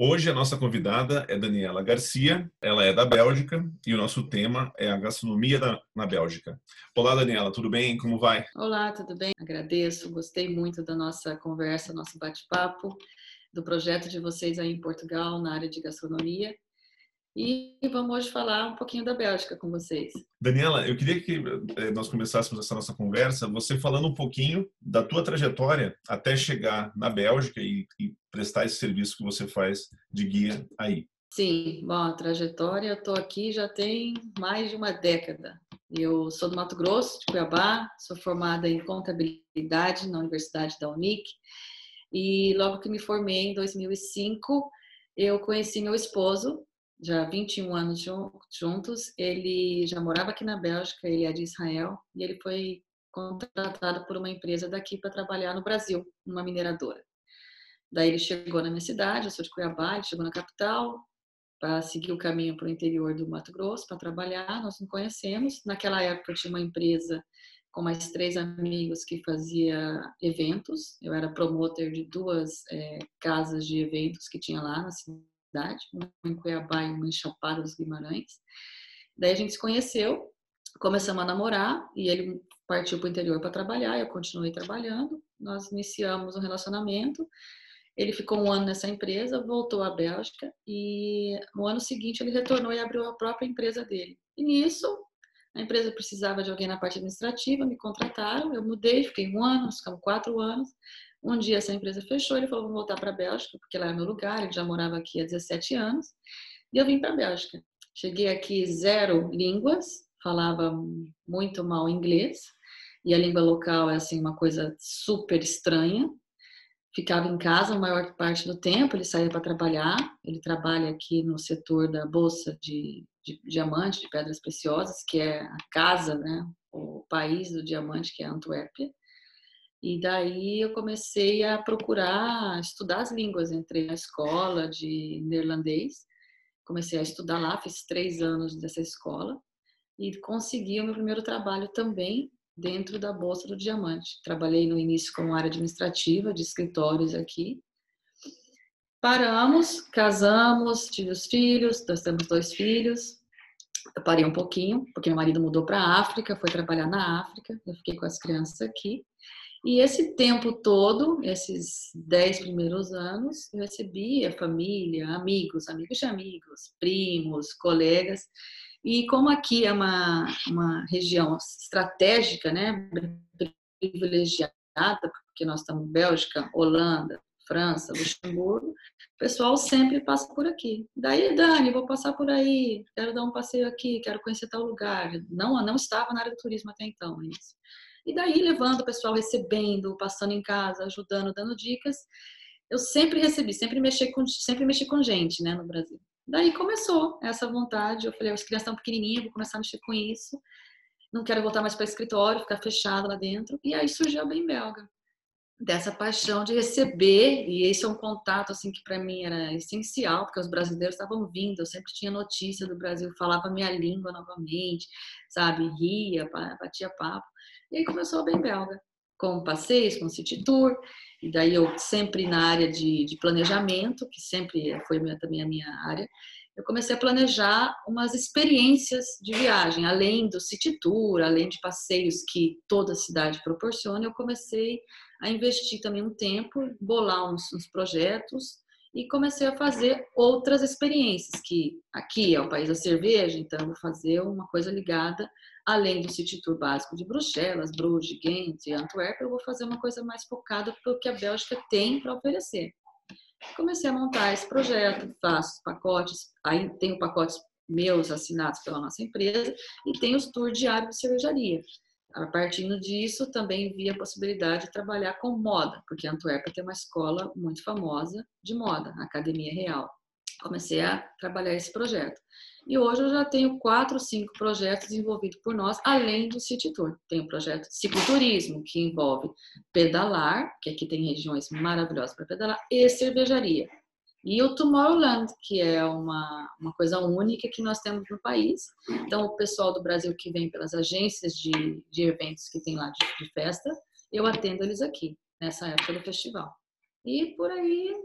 Hoje a nossa convidada é Daniela Garcia, ela é da Bélgica e o nosso tema é a gastronomia da, na Bélgica. Olá Daniela, tudo bem? Como vai? Olá, tudo bem? Agradeço, gostei muito da nossa conversa, nosso bate-papo, do projeto de vocês aí em Portugal na área de gastronomia e vamos hoje falar um pouquinho da Bélgica com vocês. Daniela, eu queria que eh, nós começássemos essa nossa conversa, você falando um pouquinho da tua trajetória até chegar na Bélgica e, e prestar esse serviço que você faz de guia aí. Sim, bom, a trajetória, eu estou aqui já tem mais de uma década. Eu sou do Mato Grosso, de Cuiabá, sou formada em contabilidade na Universidade da Unic e logo que me formei em 2005, eu conheci meu esposo, já 21 anos juntos. Ele já morava aqui na Bélgica, ele é de Israel, e ele foi contratado por uma empresa daqui para trabalhar no Brasil, numa mineradora. Daí ele chegou na minha cidade, eu sou de Cuiabá, ele chegou na capital para seguir o caminho para o interior do Mato Grosso para trabalhar. Nós nos conhecemos. Naquela época tinha uma empresa com mais três amigos que fazia eventos. Eu era promotor de duas é, casas de eventos que tinha lá na cidade cidade, uma em Cuiabá e uma em Chapada dos Guimarães. Daí a gente se conheceu, começamos a namorar e ele partiu para o interior para trabalhar, eu continuei trabalhando. Nós iniciamos um relacionamento. Ele ficou um ano nessa empresa, voltou à Bélgica e no ano seguinte ele retornou e abriu a própria empresa dele. E nisso, a empresa precisava de alguém na parte administrativa, me contrataram, eu mudei, fiquei um ano, ficamos quatro anos. Um dia essa empresa fechou, ele falou, vou voltar para a Bélgica, porque lá é meu lugar, ele já morava aqui há 17 anos, e eu vim para a Bélgica. Cheguei aqui zero línguas, falava muito mal inglês, e a língua local é assim uma coisa super estranha. Ficava em casa a maior parte do tempo, ele saía para trabalhar, ele trabalha aqui no setor da bolsa de, de diamante, de pedras preciosas, que é a casa, né, o país do diamante, que é Antuérpia. E daí eu comecei a procurar estudar as línguas. Entrei na escola de neerlandês, comecei a estudar lá, fiz três anos dessa escola e consegui o meu primeiro trabalho também dentro da Bolsa do Diamante. Trabalhei no início como área administrativa de escritórios aqui. Paramos, casamos, tive os filhos, nós temos dois filhos. Eu parei um pouquinho, porque meu marido mudou para a África, foi trabalhar na África, eu fiquei com as crianças aqui. E esse tempo todo, esses dez primeiros anos, eu recebia família, amigos, amigos de amigos, primos, colegas. E como aqui é uma, uma região estratégica, né, privilegiada, porque nós estamos Bélgica, Holanda, França, Luxemburgo, o pessoal sempre passa por aqui. Daí, Dani, vou passar por aí, quero dar um passeio aqui, quero conhecer tal lugar. Não, não estava na área do turismo até então, isso. E daí levando o pessoal, recebendo, passando em casa, ajudando, dando dicas. Eu sempre recebi, sempre mexi com, sempre mexi com gente, né, no Brasil. Daí começou essa vontade. Eu falei, as crianças estão pequenininhas, vou começar a mexer com isso. Não quero voltar mais para escritório, ficar fechado lá dentro. E aí surgiu a Bem Belga dessa paixão de receber e esse é um contato assim que para mim era essencial porque os brasileiros estavam vindo eu sempre tinha notícia do Brasil falava minha língua novamente sabe ria batia papo e aí começou a Bem Belga, com passeios, com city tour, e daí eu sempre na área de, de planejamento, que sempre foi minha, também a minha área, eu comecei a planejar umas experiências de viagem, além do city tour, além de passeios que toda cidade proporciona, eu comecei a investir também um tempo, bolar uns, uns projetos e comecei a fazer outras experiências, que aqui é o país da cerveja, então vou fazer uma coisa ligada além do City Tour básico de Bruxelas, Bruges, Ghent e Antwerp, eu vou fazer uma coisa mais focada para o que a Bélgica tem para oferecer. Comecei a montar esse projeto, faço pacotes, aí tenho pacotes meus assinados pela nossa empresa e tenho os tours diários de cervejaria. A partir disso, também vi a possibilidade de trabalhar com moda, porque Antwerp tem uma escola muito famosa de moda, a Academia Real. comecei a trabalhar esse projeto. E hoje eu já tenho quatro, cinco projetos envolvidos por nós, além do City Tour. Tem o projeto Cicloturismo, que envolve pedalar, que aqui tem regiões maravilhosas para pedalar, e cervejaria. E o Tomorrowland, que é uma, uma coisa única que nós temos no país. Então, o pessoal do Brasil que vem pelas agências de, de eventos que tem lá de, de festa, eu atendo eles aqui, nessa época do festival. E por aí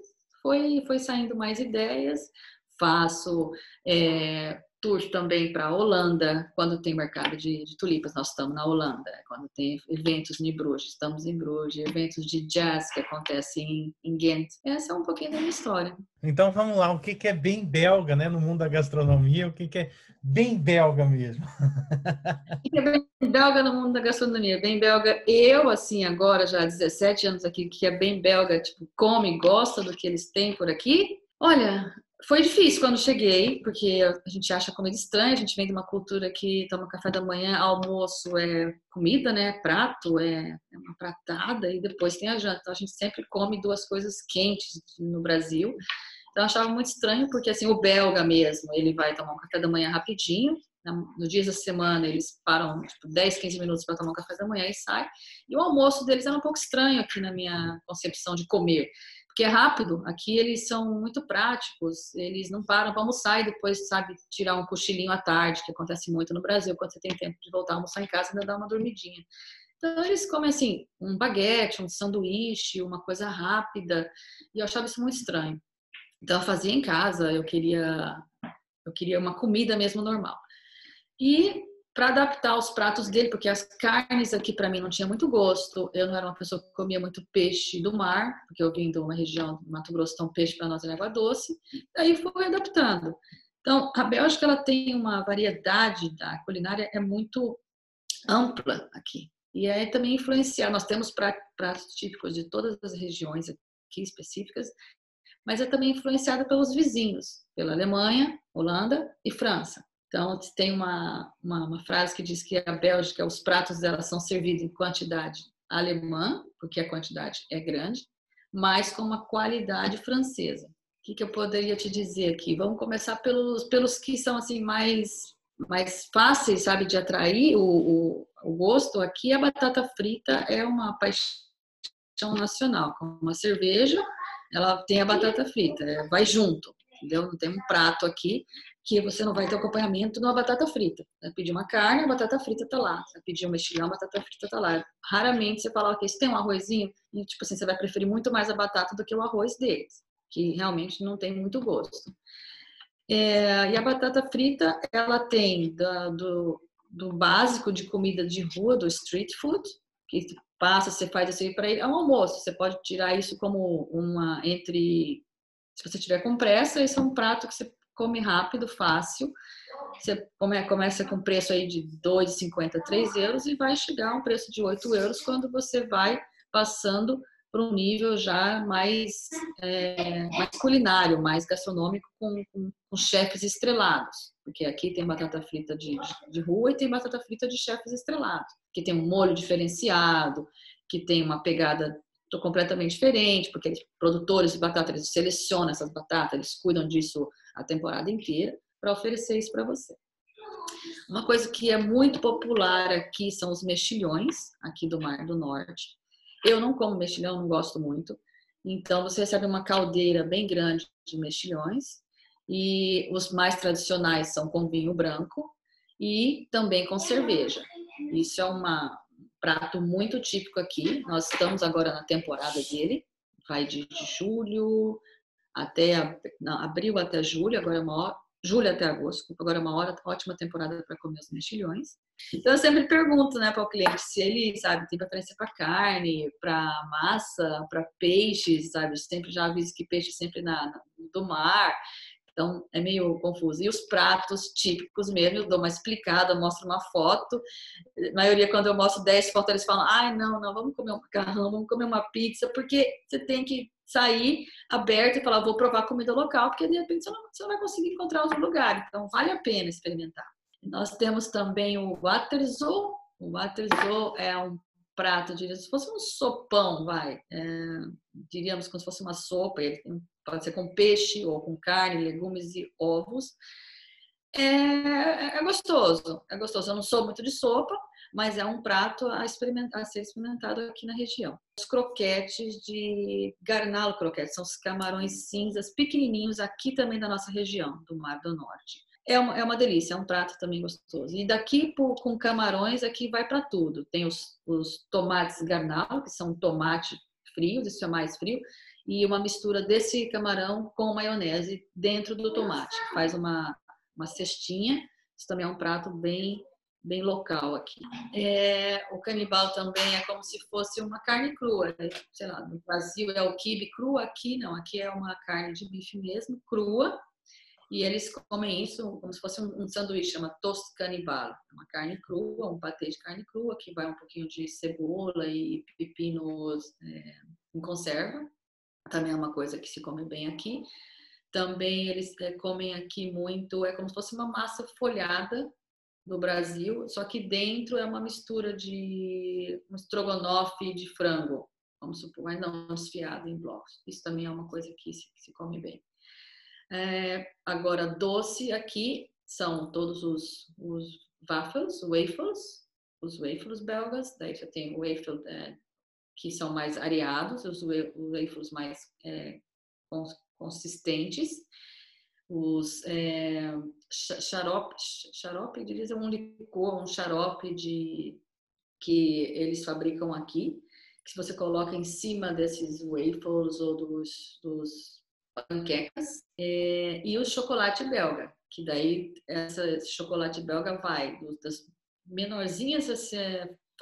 foi, foi saindo mais ideias faço é, tour também para a Holanda, quando tem mercado de, de, tulipas, nós estamos na Holanda. Quando tem eventos em Bruges, estamos em Bruges. Eventos de jazz que acontecem em, em Ghent. Essa é um pouquinho da minha história. Então vamos lá, o que, que é bem belga, né, no mundo da gastronomia? O que, que é bem belga mesmo? o que é bem belga no mundo da gastronomia? Bem belga, eu, assim, agora já há 17 anos aqui, que é bem belga, tipo, come, gosta do que eles têm por aqui. Olha, foi difícil quando cheguei, porque a gente acha comida estranha, a gente vem de uma cultura que toma café da manhã, almoço é comida, né? Prato é, é uma pratada e depois tem a janta. Então a gente sempre come duas coisas quentes no Brasil. Então eu achava muito estranho, porque assim, o belga mesmo, ele vai tomar um café da manhã rapidinho, nos dias da semana eles param tipo, 10, 15 minutos para tomar um café da manhã e sai. E o almoço deles era um pouco estranho aqui na minha concepção de comer porque é rápido. Aqui eles são muito práticos, eles não param para almoçar e depois, sabe, tirar um cochilinho à tarde, que acontece muito no Brasil, quando você tem tempo de voltar a almoçar em casa, ainda dá uma dormidinha. Então eles comem assim, um baguete, um sanduíche, uma coisa rápida, e eu achava isso muito estranho. Então eu fazia em casa, eu queria eu queria uma comida mesmo normal. E para adaptar os pratos dele, porque as carnes aqui para mim não tinha muito gosto. Eu não era uma pessoa que comia muito peixe do mar, porque eu vim de uma região do Mato Grosso, então peixe para nós é água doce. Daí fui adaptando. Então, a Bélgica ela tem uma variedade da culinária é muito ampla aqui. E é também influenciar. Nós temos pratos típicos de todas as regiões aqui específicas, mas é também influenciada pelos vizinhos, pela Alemanha, Holanda e França. Então, tem uma, uma, uma, frase que diz que a Bélgica, os pratos dela são servidos em quantidade alemã, porque a quantidade é grande, mas com uma qualidade francesa. O que, que eu poderia te dizer aqui? Vamos começar pelos, pelos que são assim mais, mais fáceis, sabe, de atrair o, o, o gosto. Aqui a batata frita é uma paixão nacional, como a cerveja, ela tem a batata frita, é, vai junto, entendeu? Não tem um prato aqui que você não vai ter acompanhamento numa batata frita. Vai pedir uma carne, a batata frita tá lá. Vai pedir um mexilhão, a batata frita tá lá. Raramente você fala, ok, você tem um arrozinho? E, tipo assim, você vai preferir muito mais a batata do que o arroz deles, que realmente não tem muito gosto. É, e a batata frita, ela tem da, do, do básico de comida de rua, do street food, que passa, você faz assim para ele, é um almoço. Você pode tirar isso como uma entre se você tiver com pressa, esse é um prato que você come rápido, fácil. Você começa com preço aí de 2,50, 3 euros e vai chegar a um preço de 8 euros quando você vai passando para um nível já mais, é, mais culinário, mais gastronômico, com, com, com, chefes estrelados. Porque aqui tem batata frita de, de rua e tem batata frita de chefes estrelados, que tem um molho diferenciado, que tem uma pegada completamente diferente, porque os produtores de batata eles selecionam essas batatas, eles cuidam disso a temporada inteira para oferecer isso para você. Uma coisa que é muito popular aqui são os mexilhões, aqui do Mar do Norte. Eu não como mexilhão, não gosto muito. Então, você recebe uma caldeira bem grande de mexilhões. E os mais tradicionais são com vinho branco e também com cerveja. Isso é um prato muito típico aqui. Nós estamos agora na temporada dele. Vai de, julho até não, abril até julho, agora é uma julho até agosto, agora é uma hora, ótima temporada para comer os mexilhões. Então eu sempre pergunto, né, para o cliente se ele, sabe, tem preferência para carne, para massa, para peixe, sabe? Eu sempre já aviso que peixe sempre na, na, do mar. Então é meio confuso. E os pratos típicos mesmo, eu dou uma explicada, mostro uma foto. A maioria, quando eu mostro 10 fotos, eles falam: ai, não, não, vamos comer um macarrão, vamos comer uma pizza, porque você tem que sair aberto e falar: vou provar comida local, porque de repente você não, você não vai conseguir encontrar outro lugar. Então vale a pena experimentar. Nós temos também o Waterzo. O Waterzo é um prato, diria, se fosse um sopão, vai, é, diríamos como se fosse uma sopa, ele tem pode ser com peixe ou com carne, legumes e ovos. É, é gostoso, é gostoso. Eu não sou muito de sopa, mas é um prato a, a, ser experimentado aqui na região. Os croquetes de garnalo croquete, são os camarões cinzas pequenininhos aqui também da nossa região, do Mar do Norte. É uma, é uma delícia, é um prato também gostoso. E daqui por, com camarões, aqui vai para tudo. Tem os, os tomates garnalo, que são tomate frios, isso é mais frio, e uma mistura desse camarão com maionese dentro do tomate. Faz uma, uma cestinha, isso também é um prato bem bem local aqui. É, o canibal também é como se fosse uma carne crua. Né? Sei lá, no Brasil é o quibe cru, aqui não. Aqui é uma carne de bife mesmo, crua. E eles comem isso como se fosse um, um sanduíche, chama toast canibal. É uma carne crua, um patê de carne crua, que vai um pouquinho de cebola e pepinos é, em conserva. Também é uma coisa que se come bem aqui. Também eles é, comem aqui muito, é como se fosse uma massa folhada do Brasil, só que dentro é uma mistura de um estrogonofe de frango, vamos supor, mas não desfiado em blocos. Isso também é uma coisa que se, que se come bem. É, agora, doce aqui são todos os, os waffles, waffles, os waffles belgas, daí já tem o waffle é, que são mais areados, os waffles mais é, consistentes, os é, xarope, xarope, diria um licor, um xarope de que eles fabricam aqui, que se você coloca em cima desses waffles ou dos, dos panquecas, é, e o chocolate belga, que daí essa, esse chocolate belga vai das menorzinhas assim,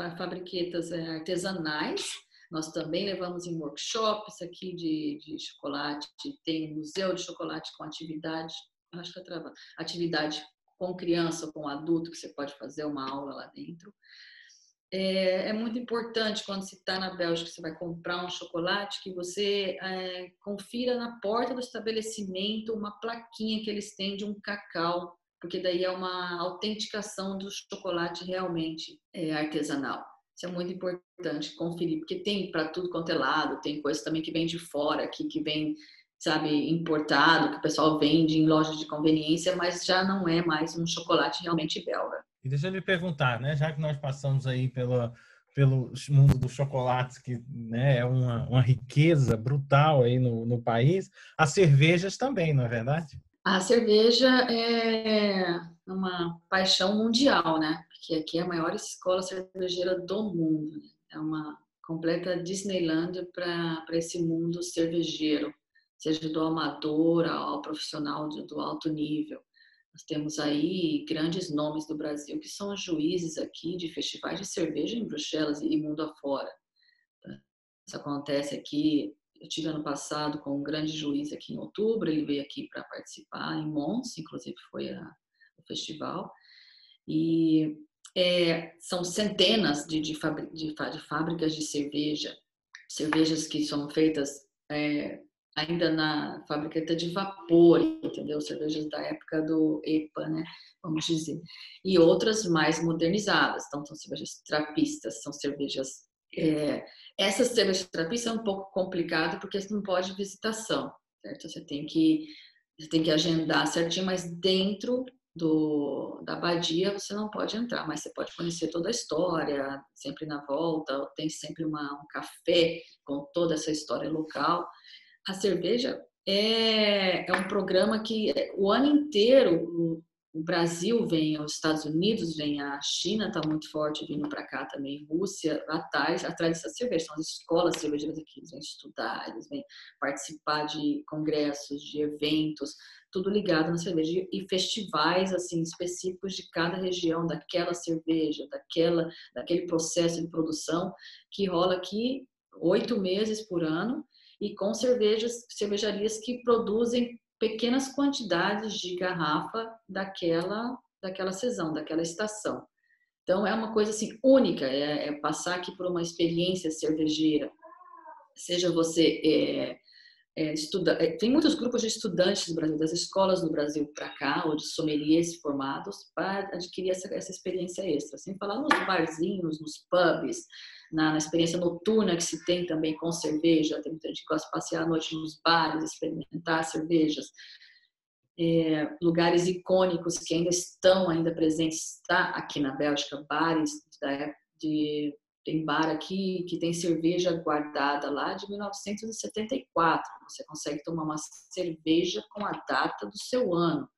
fabriquetas é, artesanais. Nós também levamos em workshops aqui de, de chocolate, tem um museu de chocolate com atividade, acho que é trava, atividade com criança, com adulto, que você pode fazer uma aula lá dentro. É, é muito importante quando você está na Bélgica, você vai comprar um chocolate, que você é, confira na porta do estabelecimento uma plaquinha que eles têm de um cacau, porque daí é uma autenticação do chocolate realmente é, artesanal. Isso é muito importante conferir, porque tem para tudo quanto é lado, tem coisa também que vem de fora, aqui que vem, sabe, importado, que o pessoal vende em lojas de conveniência, mas já não é mais um chocolate realmente belga. E deixa eu lhe perguntar, né, já que nós passamos aí pela, pelo mundo dos chocolates, que né, é uma, uma riqueza brutal aí no, no país, as cervejas também, não é verdade? A cerveja é uma paixão mundial, né? Porque aqui é a maior escola cervejeira do mundo. Né? É uma completa Disneyland para esse mundo cervejeiro, seja do amador ao profissional do alto nível. Nós temos aí grandes nomes do Brasil que são juízes aqui de festivais de cerveja em Bruxelas e mundo afora. Isso acontece aqui eu tive ano passado com um grande juiz aqui em outubro, ele veio aqui para participar em Mons, inclusive foi a, o festival. E é, são centenas de, de, de, de, fábricas de cerveja, cervejas que são feitas é, ainda na fábrica de vapor, entendeu? Cervejas da época do EPA, né? Vamos dizer. E outras mais modernizadas. Então, são cervejas trapistas, são cervejas é, essa terapia é um pouco complicado porque você não pode visitação, certo? Você tem que você tem que agendar certinho, mas dentro do, da abadia você não pode entrar, mas você pode conhecer toda a história, sempre na volta, tem sempre uma, um café com toda essa história local. A cerveja é, é um programa que o ano inteiro o Brasil vem, os Estados Unidos vem, a China está muito forte vindo para cá também, Rússia, atrás, atrás dessa cerveja, são as escolas cervejeiras aqui, eles vêm estudar, eles vêm participar de congressos, de eventos, tudo ligado na cerveja e festivais assim específicos de cada região daquela cerveja, daquela, daquele processo de produção que rola aqui oito meses por ano e com cervejas, cervejarias que produzem pequenas quantidades de garrafa daquela daquela sessão, daquela estação. Então é uma coisa assim única, é, é passar aqui por uma experiência cervejeira, seja você é, é, estuda, é, tem muitos grupos de estudantes do Brasil, das escolas do Brasil para cá, ou de sommeliers formados, para adquirir essa, essa experiência extra. Sem falar nos barzinhos, nos pubs, na, na, experiência noturna que se tem também com cerveja. Tem muita gente que gosta de passear à noite nos bares, experimentar cervejas. É, lugares icônicos que ainda estão ainda presentes está aqui na Bélgica, bares da, de tem bar aqui que tem cerveja guardada lá de 1974. Você consegue tomar uma cerveja com a data do seu ano.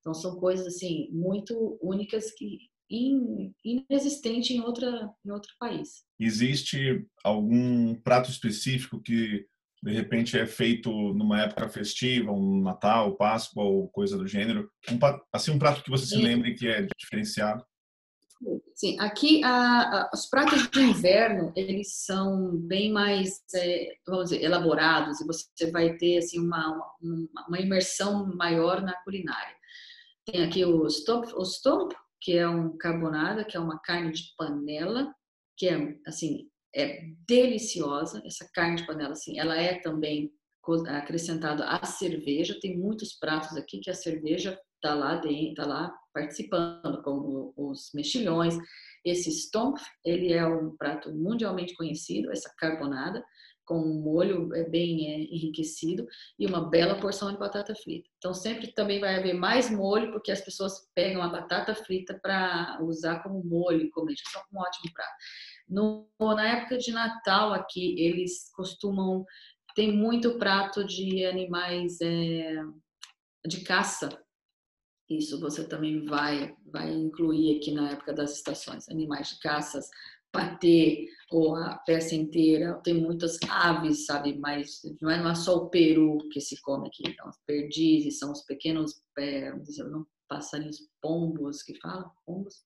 Então são coisas assim muito únicas que inexistente em outra em outro país. Existe algum prato específico que de repente é feito numa época festiva, um Natal, Páscoa ou coisa do gênero? Um, assim um prato que você se lembre que é diferenciado? Sim, aqui a, a, os pratos de inverno eles são bem mais, é, vamos dizer, elaborados e você vai ter assim uma, uma, uma, imersão maior na culinária. Tem aqui o stomp, o stomp, que é um carbonada, que é uma carne de panela, que é assim é deliciosa. Essa carne de panela, assim, ela é também acrescentada à cerveja. Tem muitos pratos aqui que a cerveja está lá dentro, tá lá participando, como os mexilhões. Esse stomp, ele é um prato mundialmente conhecido, essa carbonada, com um molho é, bem é, enriquecido e uma bela porção de batata frita. Então sempre também vai haver mais molho porque as pessoas pegam a batata frita para usar como molho e comer. É um ótimo prato. No, na época de Natal aqui eles costumam tem muito prato de animais é, de caça isso você também vai, vai incluir aqui na época das estações. Animais de caças, patê ou a peça inteira. Tem muitas aves, sabe? Mas não é só o peru que se come aqui. Então, perdizes são os pequenos, é, não, passarinhos pombos que falam, pombos.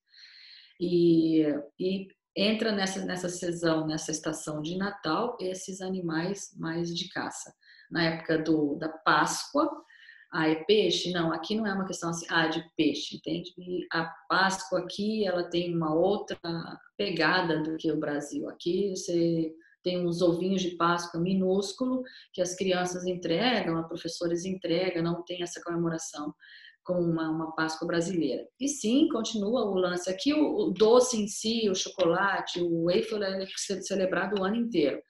E, e entra nessa, nessa sessão, nessa estação de Natal, esses animais mais de caça. Na época do, da Páscoa, ah, é peixe? Não, aqui não é uma questão assim, ah, de peixe, entende? E a Páscoa aqui, ela tem uma outra pegada do que o Brasil. Aqui você tem uns ovinhos de Páscoa minúsculo que as crianças entregam, as professores entregam, não tem essa comemoração com uma, uma Páscoa brasileira. E sim, continua o lance. Aqui o, o doce em si, o chocolate, o waffle é celebrado o ano inteiro.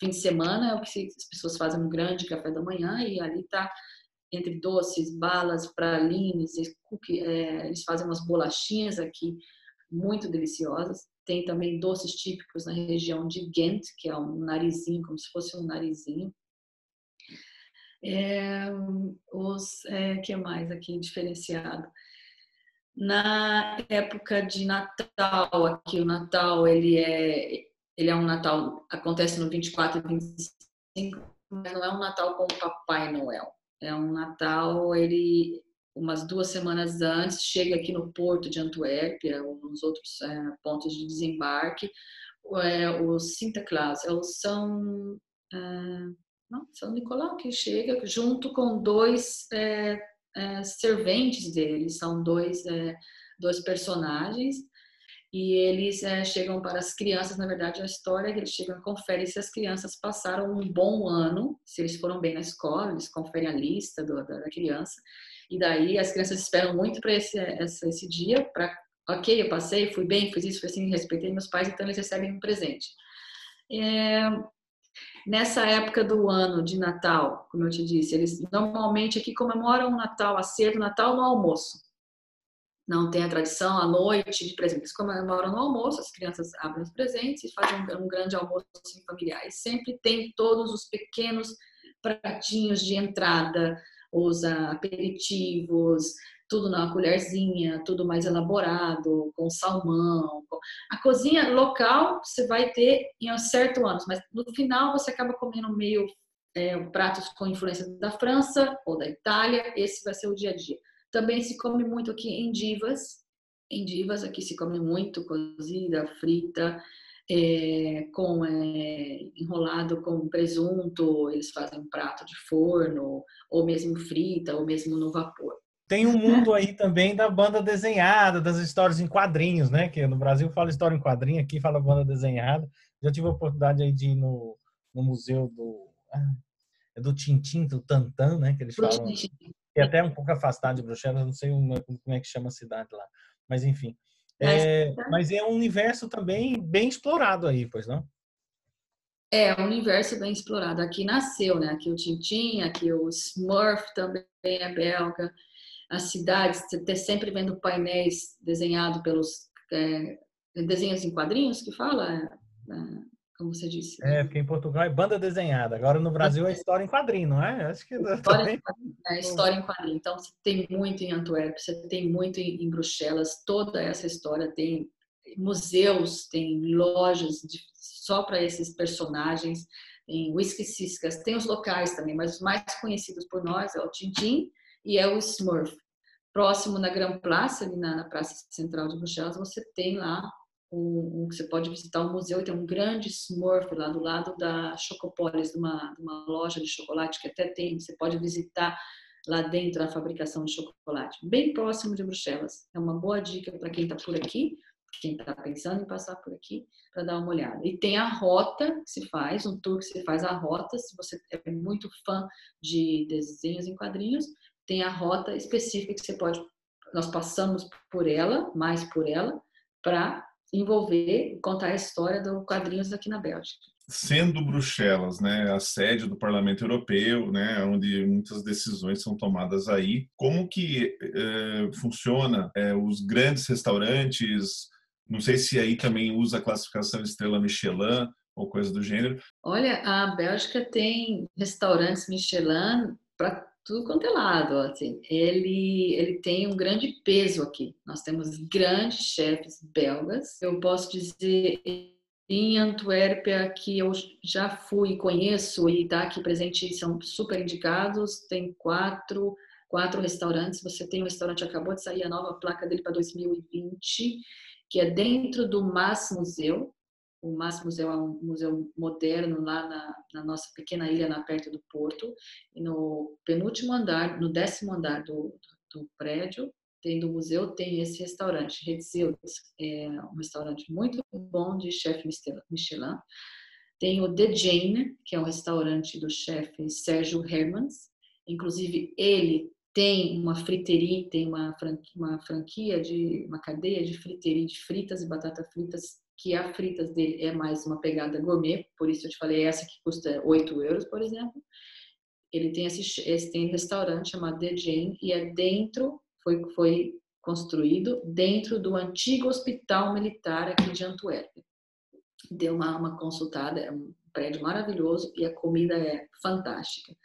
Fim de semana é o que as pessoas fazem um grande café da manhã e ali está entre doces, balas, pralines, cookie, é, eles fazem umas bolachinhas aqui muito deliciosas. Tem também doces típicos na região de Ghent, que é um narizinho, como se fosse um narizinho. É, os é, que mais aqui diferenciado? Na época de Natal, aqui o Natal ele é ele é um Natal acontece no 24 e 25, mas não é um Natal com o Papai Noel. É um Natal, ele umas duas semanas antes chega aqui no porto de Antuérpia, ou nos outros é, pontos de desembarque, é, o Sinterklaas, é o São é, não, São Nicolau que chega junto com dois é, é, serventes dele, são dois é, dois personagens e eles é, chegam para as crianças, na verdade, a história é que eles chegam e conferem se as crianças passaram um bom ano, se eles foram bem na escola, eles conferem a lista do, da, da, criança, e daí as crianças esperam muito para esse, esse, esse dia, para, ok, eu passei, fui bem, fiz isso, fui assim, respeitei meus pais, então eles recebem um presente. É, nessa época do ano de Natal, como eu te disse, eles normalmente aqui comemoram o Natal, a ceia do Natal no almoço não tem a tradição à noite de presentes. Comemoram no almoço, as crianças abrem os presentes e fazem um, grande almoço assim, familiar. E sempre tem todos os pequenos pratinhos de entrada, os aperitivos, tudo na colherzinha, tudo mais elaborado, com salmão. A cozinha local você vai ter em um certo ano, mas no final você acaba comendo meio é, pratos com influência da França ou da Itália. Esse vai ser o dia a dia. Também se come muito aqui em divas. Em divas aqui se come muito cozida, frita, é, com é, enrolado com presunto. Eles fazem um prato de forno, ou mesmo frita, ou mesmo no vapor. Tem um mundo aí também da banda desenhada, das histórias em quadrinhos, né? Que no Brasil fala história em quadrinho, aqui fala banda desenhada. Já tive a oportunidade aí de ir no, no museu do. Ah, é do Tintim, do Tantan, né? Que eles falam. É até um pouco afastado de Bruxelas, não sei uma, como é que chama a cidade lá. Mas enfim. É, mas é um universo também bem explorado aí, pois não? É, um universo bem explorado. Aqui nasceu, né? Aqui o Tintin, aqui o Smurf também é belga. As cidades, você tá sempre vendo painéis desenhados pelos é, desenhos em quadrinhos que fala, é, é como você disse. É, porque em Portugal é banda desenhada. Agora no Brasil é história em quadrinho, não é? Acho que história, em quadrinho, é, história em quadrinho. Então você tem muito em Antuérpia, você tem muito em, Bruxelas. Toda essa história tem museus, tem lojas de, só para esses personagens. Em Whisky Ciscas tem os locais também, mas os mais conhecidos por nós é o Tintin e é o Smurf. Próximo na Grand Place, ali na, na Praça Central de Bruxelas, você tem lá um, um, você pode visitar um museu e tem um grande Smurf lá do lado da Chocopolis, de uma, uma loja de chocolate que até tem, você pode visitar lá dentro a fabricação de chocolate, bem próximo de Bruxelas. É uma boa dica para quem está por aqui, quem está pensando em passar por aqui, para dar uma olhada. E tem a rota que se faz, um tour que se faz a rota, se você é muito fã de desenhos em quadrinhos, tem a rota específica que você pode, nós passamos por ela, mais por ela, para envolver contar a história do quadrinhos aqui na Bélgica. Sendo Bruxelas, né, a sede do Parlamento Europeu, né, onde muitas decisões são tomadas aí, como que eh, funciona eh, os grandes restaurantes? Não sei se aí também usa a classificação Estrela Michelin ou coisa do gênero. Olha, a Bélgica tem restaurantes Michelin para tudo quanto é lado. Assim. Ele, ele tem um grande peso aqui. Nós temos grandes chefes belgas. Eu posso dizer em Antuérpia que eu já fui conheço e está aqui presente são super indicados. Tem quatro, quatro restaurantes. Você tem um restaurante, acabou de sair a nova placa dele para 2020, que é dentro do Mas Museu, o MAS Museu é um museu moderno lá na, na, nossa pequena ilha, na perto do porto. E no penúltimo andar, no décimo andar do, do, do prédio, tem do museu, tem esse restaurante, Redzild, é um restaurante muito bom de chefe Michelin. Tem o The Jane, que é um restaurante do chefe Sérgio Hermans. Inclusive, ele tem uma friteria, tem uma franquia, uma franquia de uma cadeia de friteria de fritas e batata fritas que a fritas dele é mais uma pegada gourmet, por isso eu te falei essa que custa 8 euros, por exemplo. Ele tem esse, esse tem um restaurante chamado The Jane e é dentro, foi, foi construído dentro do antigo hospital militar aqui de Antuérpia. Deu uma, uma consultada, é um prédio maravilhoso e a comida é fantástica.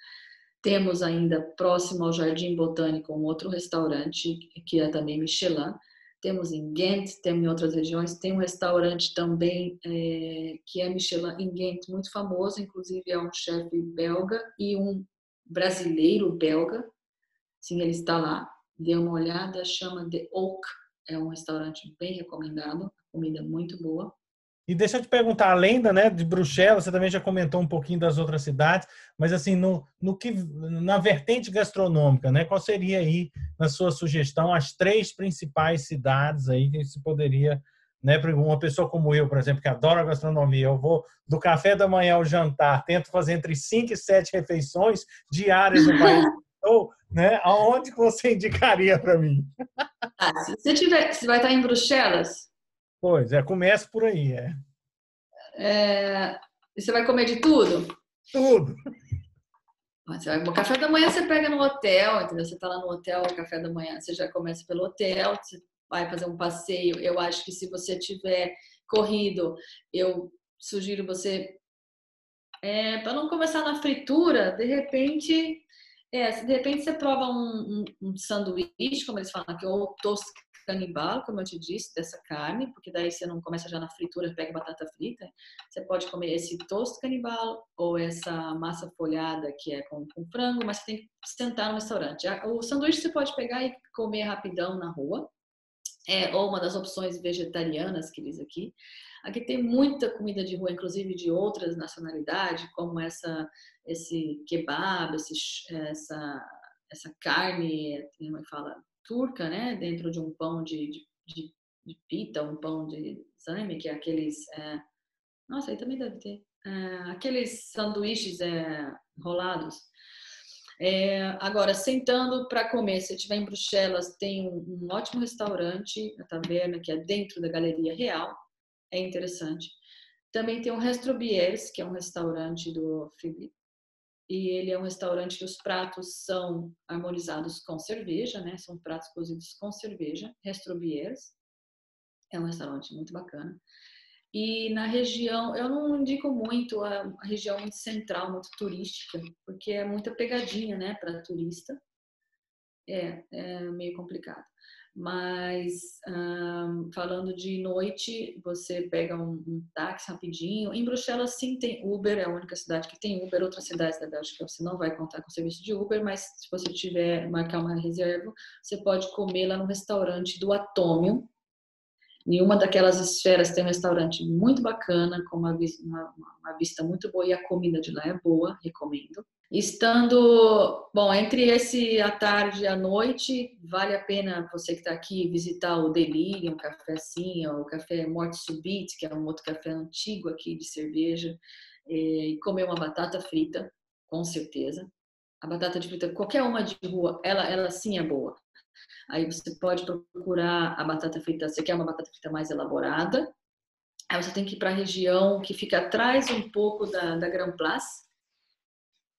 Temos ainda próximo ao Jardim Botânico um outro restaurante que é também Michelin, temos em Ghent, temos em outras regiões, tem um restaurante também é, que é Michelin em Ghent, muito famoso, inclusive é um chefe belga e um brasileiro belga, sim, ele está lá, dê uma olhada, chama The Oak, é um restaurante bem recomendado, comida muito boa. E deixa eu te perguntar, além da, né, de Bruxelas, você também já comentou um pouquinho das outras cidades, mas assim, no, no que, na vertente gastronômica, né, qual seria aí, na sua sugestão, as três principais cidades aí que se poderia, né, para uma pessoa como eu, por exemplo, que adora gastronomia, eu vou do café da manhã ao jantar, tento fazer entre cinco e sete refeições diárias no país, ou, né, aonde você indicaria para mim? Ah, se você tiver, você vai estar em Bruxelas, Pois é, começa por aí, é. é. Você vai comer de tudo? Tudo. Você vai, o café da manhã você pega no hotel, entendeu? Você está lá no hotel, o café da manhã você já começa pelo hotel, você vai fazer um passeio. Eu acho que se você tiver corrido, eu sugiro você, é, para não começar na fritura, de repente, é, de repente você prova um, um, um sanduíche, como eles falam aqui, ou toast canibal, como eu te disse, dessa carne, porque daí você não começa já na fritura, pega batata frita. Você pode comer esse toast canibal ou essa massa folhada que é com, com frango, mas você tem que sentar no restaurante. O sanduíche você pode pegar e comer rapidão na rua, é, ou uma das opções vegetarianas que diz aqui. Aqui tem muita comida de rua, inclusive de outras nacionalidades, como essa, esse kebab, esse, essa, essa carne, como é fala, turca, né, dentro de um pão de, de, de, de pita, um pão de zaime, que é aqueles... É... Nossa, aí também deve ter. uh, aqueles sanduíches é, rolados. É, agora, sentando para comer, se estiver em Bruxelas, tem um, um, ótimo restaurante, a taverna, que é dentro da Galeria Real, é interessante. Também tem o Restrobiers, que é um restaurante do Felipe, e ele é um restaurante que os pratos são harmonizados com cerveja, né? São pratos cozidos com cerveja, Restrobiers. É um restaurante muito bacana. E na região, eu não indico muito a, região muito central, muito turística, porque é muita pegadinha, né, para turista. É, é meio complicado. Mas um, falando de noite, você pega um, um, táxi rapidinho. Em Bruxelas, sim, tem Uber, é a única cidade que tem Uber. Outras cidades da Bélgica você não vai contar com serviço de Uber, mas se você tiver marcar uma reserva, você pode comer lá no restaurante do Atômio, em uma daquelas esferas tem um restaurante muito bacana, com uma, uma, uma, vista muito boa e a comida de lá é boa, recomendo. Estando, bom, entre esse à tarde e à noite, vale a pena você que está aqui visitar o Delirium, um café assim, o café Morte Subite, que é um outro café antigo aqui de cerveja, e comer uma batata frita, com certeza. A batata de frita, qualquer uma de rua, ela, ela sim é boa. Aí você pode procurar a batata frita, você quer uma batata frita mais elaborada. Aí você tem que ir para a região que fica atrás um pouco da, da Grand Place,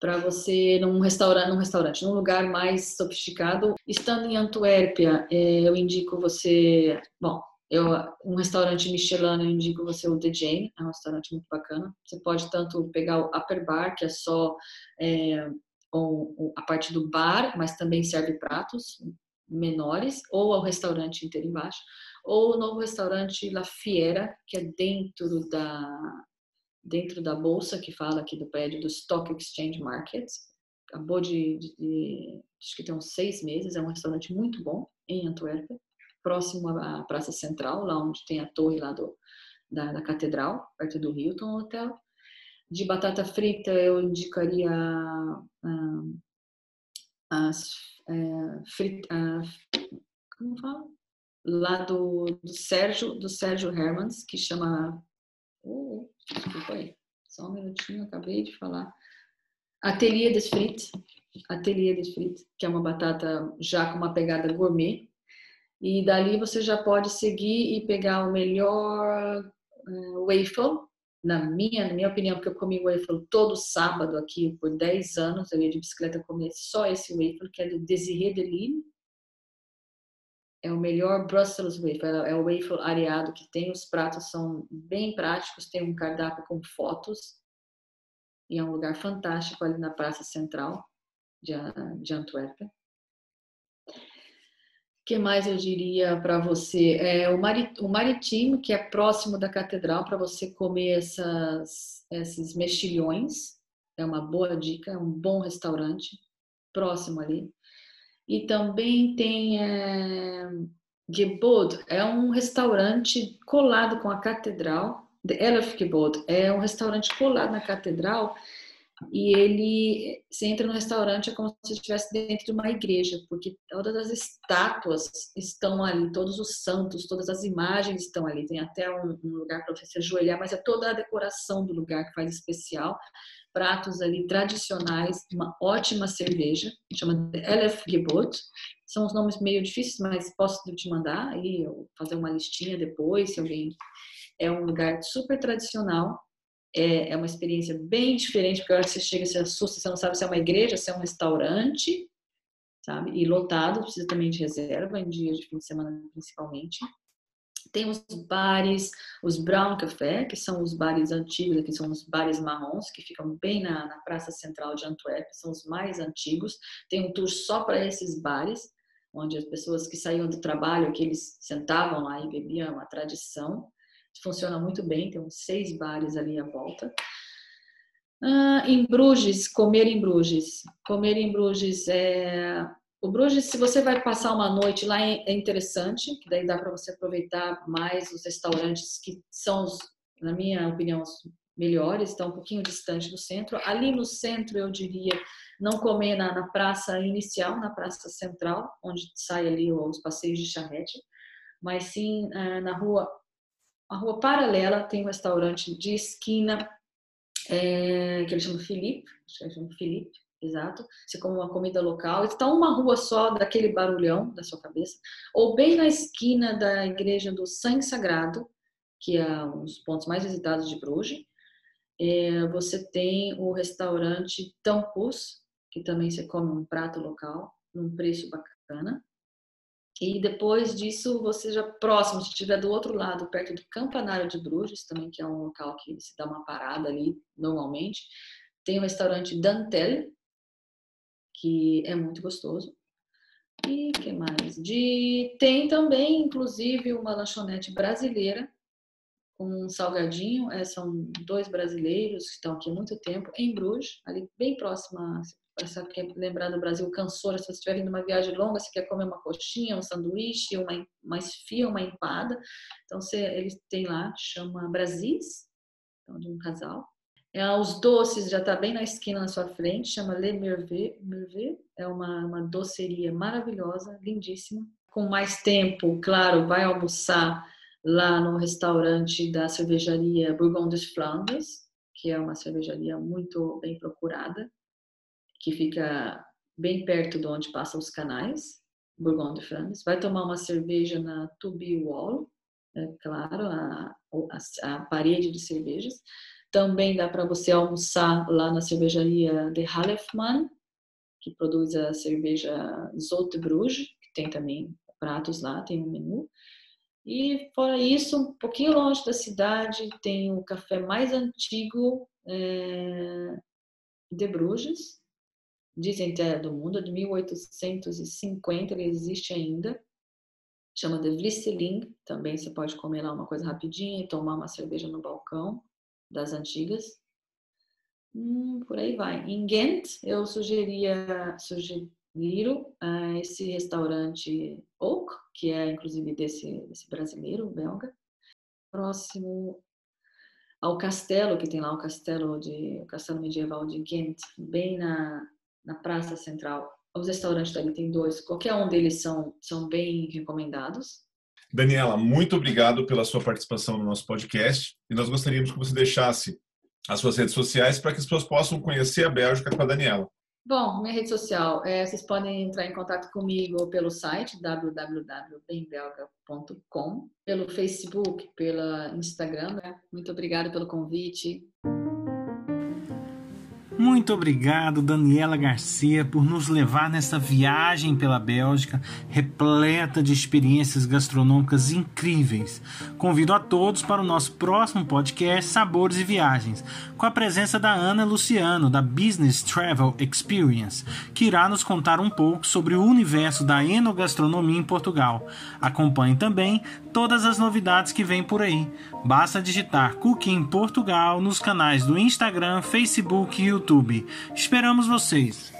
para você num restaurante, num restaurante, num lugar mais sofisticado. Estando em Antuérpia, é, eu indico você, bom, eu, um restaurante Michelin, eu indico você o The Jane, é um restaurante muito bacana. Você pode tanto pegar o Upper Bar, que é só é, a parte do bar, mas também serve pratos, menores, ou ao restaurante inteiro embaixo, ou o novo restaurante La Fiera, que é dentro da dentro da bolsa que fala aqui do prédio do Stock Exchange Market. Acabou de, de, de acho que tem uns seis meses, é um restaurante muito bom em Antuérpia, próximo à Praça Central, lá onde tem a torre lá do, da, da Catedral, perto do Hilton Hotel. De batata frita, eu indicaria ah, as é, frit, como fala? Lá do, do Sérgio, do Sérgio Hermans, que chama. Oh, desculpa aí, só um minutinho, acabei de falar. Atelier des Frites, Atelier des Frites, que é uma batata já com uma pegada gourmet. E dali você já pode seguir e pegar o melhor uh, waffle, na minha, na minha opinião, porque eu comi waffle todo sábado aqui por 10 anos, eu ia de bicicleta comer só esse waffle, que é do Desiré de Lille. É o melhor Brussels waffle, é o waffle areado que tem, os pratos são bem práticos, tem um cardápio com fotos, e é um lugar fantástico ali na Praça Central de, de Antuérpia que mais eu diria para você? É, o, Marit, o que é próximo da catedral, para você comer essas, esses mexilhões. É uma boa dica, é um bom restaurante próximo ali. E também tem é, Gebod, é um restaurante colado com a catedral. The Elef Gebod é um restaurante colado na catedral e ele, você entra no restaurante é como se estivesse dentro de uma igreja, porque todas as estátuas estão ali, todos os santos, todas as imagens estão ali. Tem até um, um lugar para você se ajoelhar, mas é toda a decoração do lugar que faz especial. Pratos ali tradicionais, uma ótima cerveja, chama Elef Gebot. São os nomes meio difíceis, mas posso te mandar aí, fazer uma listinha depois, se alguém. É um lugar super tradicional, é, é uma experiência bem diferente, porque a hora que você chega, você assusta, você não sabe se é uma igreja, se é um restaurante, sabe? E lotado, precisa também de reserva, em dias de fim de semana principalmente. Tem os bares, os Brown Café, que são os bares antigos, que são os bares marrons, que ficam bem na, na praça central de Antwerp, são os mais antigos. Tem um tour só para esses bares, onde as pessoas que saíam do trabalho, que eles sentavam lá e bebiam, é uma tradição funciona muito bem, tem uns seis bares ali à volta. Ah, em Bruges, comer em Bruges. Comer em Bruges é. O Bruges, se você vai passar uma noite lá, é, é interessante, que daí dá para você aproveitar mais os restaurantes que são, na minha opinião, os melhores, estão um pouquinho distante do centro. Ali no centro, eu diria, não comer na, na praça inicial, na praça central, onde sai ali os passeios de charrete, mas sim ah, na rua a rua paralela tem um restaurante de esquina é, que ele chama Felipe, acho que ele chama Felipe, exato. Você come uma comida local, está uma rua só daquele barulhão da sua cabeça, ou bem na esquina da igreja do Sangue Sagrado, que é um dos pontos mais visitados de Bruges. É, você tem o restaurante Tampus, que também você come um prato local, num preço bacana. E depois disso, você já próximo, se estiver do outro lado, perto do Campanário de Bruges, também que é um local que se dá uma parada ali normalmente, tem o restaurante Dantel, que é muito gostoso. E que mais? De tem também, inclusive, uma lanchonete brasileira com um salgadinho. É, são dois brasileiros que estão aqui há muito tempo em Bruges, ali bem próxima essa quer lembrar do Brasil, cansou, se você estiver vindo uma viagem longa, você quer comer uma coxinha, um sanduíche, uma, uma esfia, uma empada. Então, você, eles têm lá, chama Brasis, então, de um casal. É, os doces já está bem na esquina na sua frente, chama Le. É uma, uma doceria maravilhosa, lindíssima. Com mais tempo, claro, vai almoçar lá no restaurante da cervejaria Bourgogne des Flandres, que é uma cervejaria muito bem procurada que fica bem perto de onde passam os canais, Bourgogne de France. Vai tomar uma cerveja na Tubi Wall, é claro, a, a, a, parede de cervejas. Também dá para você almoçar lá na cervejaria de Halefman, que produz a cerveja Zote Bruges, que tem também pratos lá, tem um menu. E fora isso, um pouquinho longe da cidade, tem o café mais antigo é, de Bruges, dizem que é do mundo, de 1850, ele existe ainda. Chama de Vlisseling, também você pode comer lá uma coisa rapidinha e tomar uma cerveja no balcão das antigas. Hum, por aí vai. Em Ghent, eu sugeria, sugiro uh, esse restaurante Oak, que é inclusive desse, desse brasileiro, belga. Próximo ao castelo, que tem lá o castelo, de, o castelo medieval de Ghent, bem na, na Praça Central. Os restaurantes também tem dois, qualquer um deles são, são bem recomendados. Daniela, muito obrigado pela sua participação no nosso podcast e nós gostaríamos que você deixasse as suas redes sociais para que as pessoas possam conhecer a Bélgica com a Daniela. Bom, minha rede social, é, vocês podem entrar em contato comigo pelo site www.bembelga.com, pelo Facebook, pelo Instagram. Né? Muito obrigada pelo convite. Muito obrigado, Daniela Garcia, por nos levar nessa viagem pela Bélgica, repleta de experiências gastronômicas incríveis. Convido a todos para o nosso próximo podcast Sabores e Viagens, com a presença da Ana Luciano, da Business Travel Experience, que irá nos contar um pouco sobre o universo da enogastronomia em Portugal. Acompanhe também todas as novidades que vêm por aí. Basta digitar Cooking Portugal nos canais do Instagram, Facebook e YouTube. Esperamos vocês!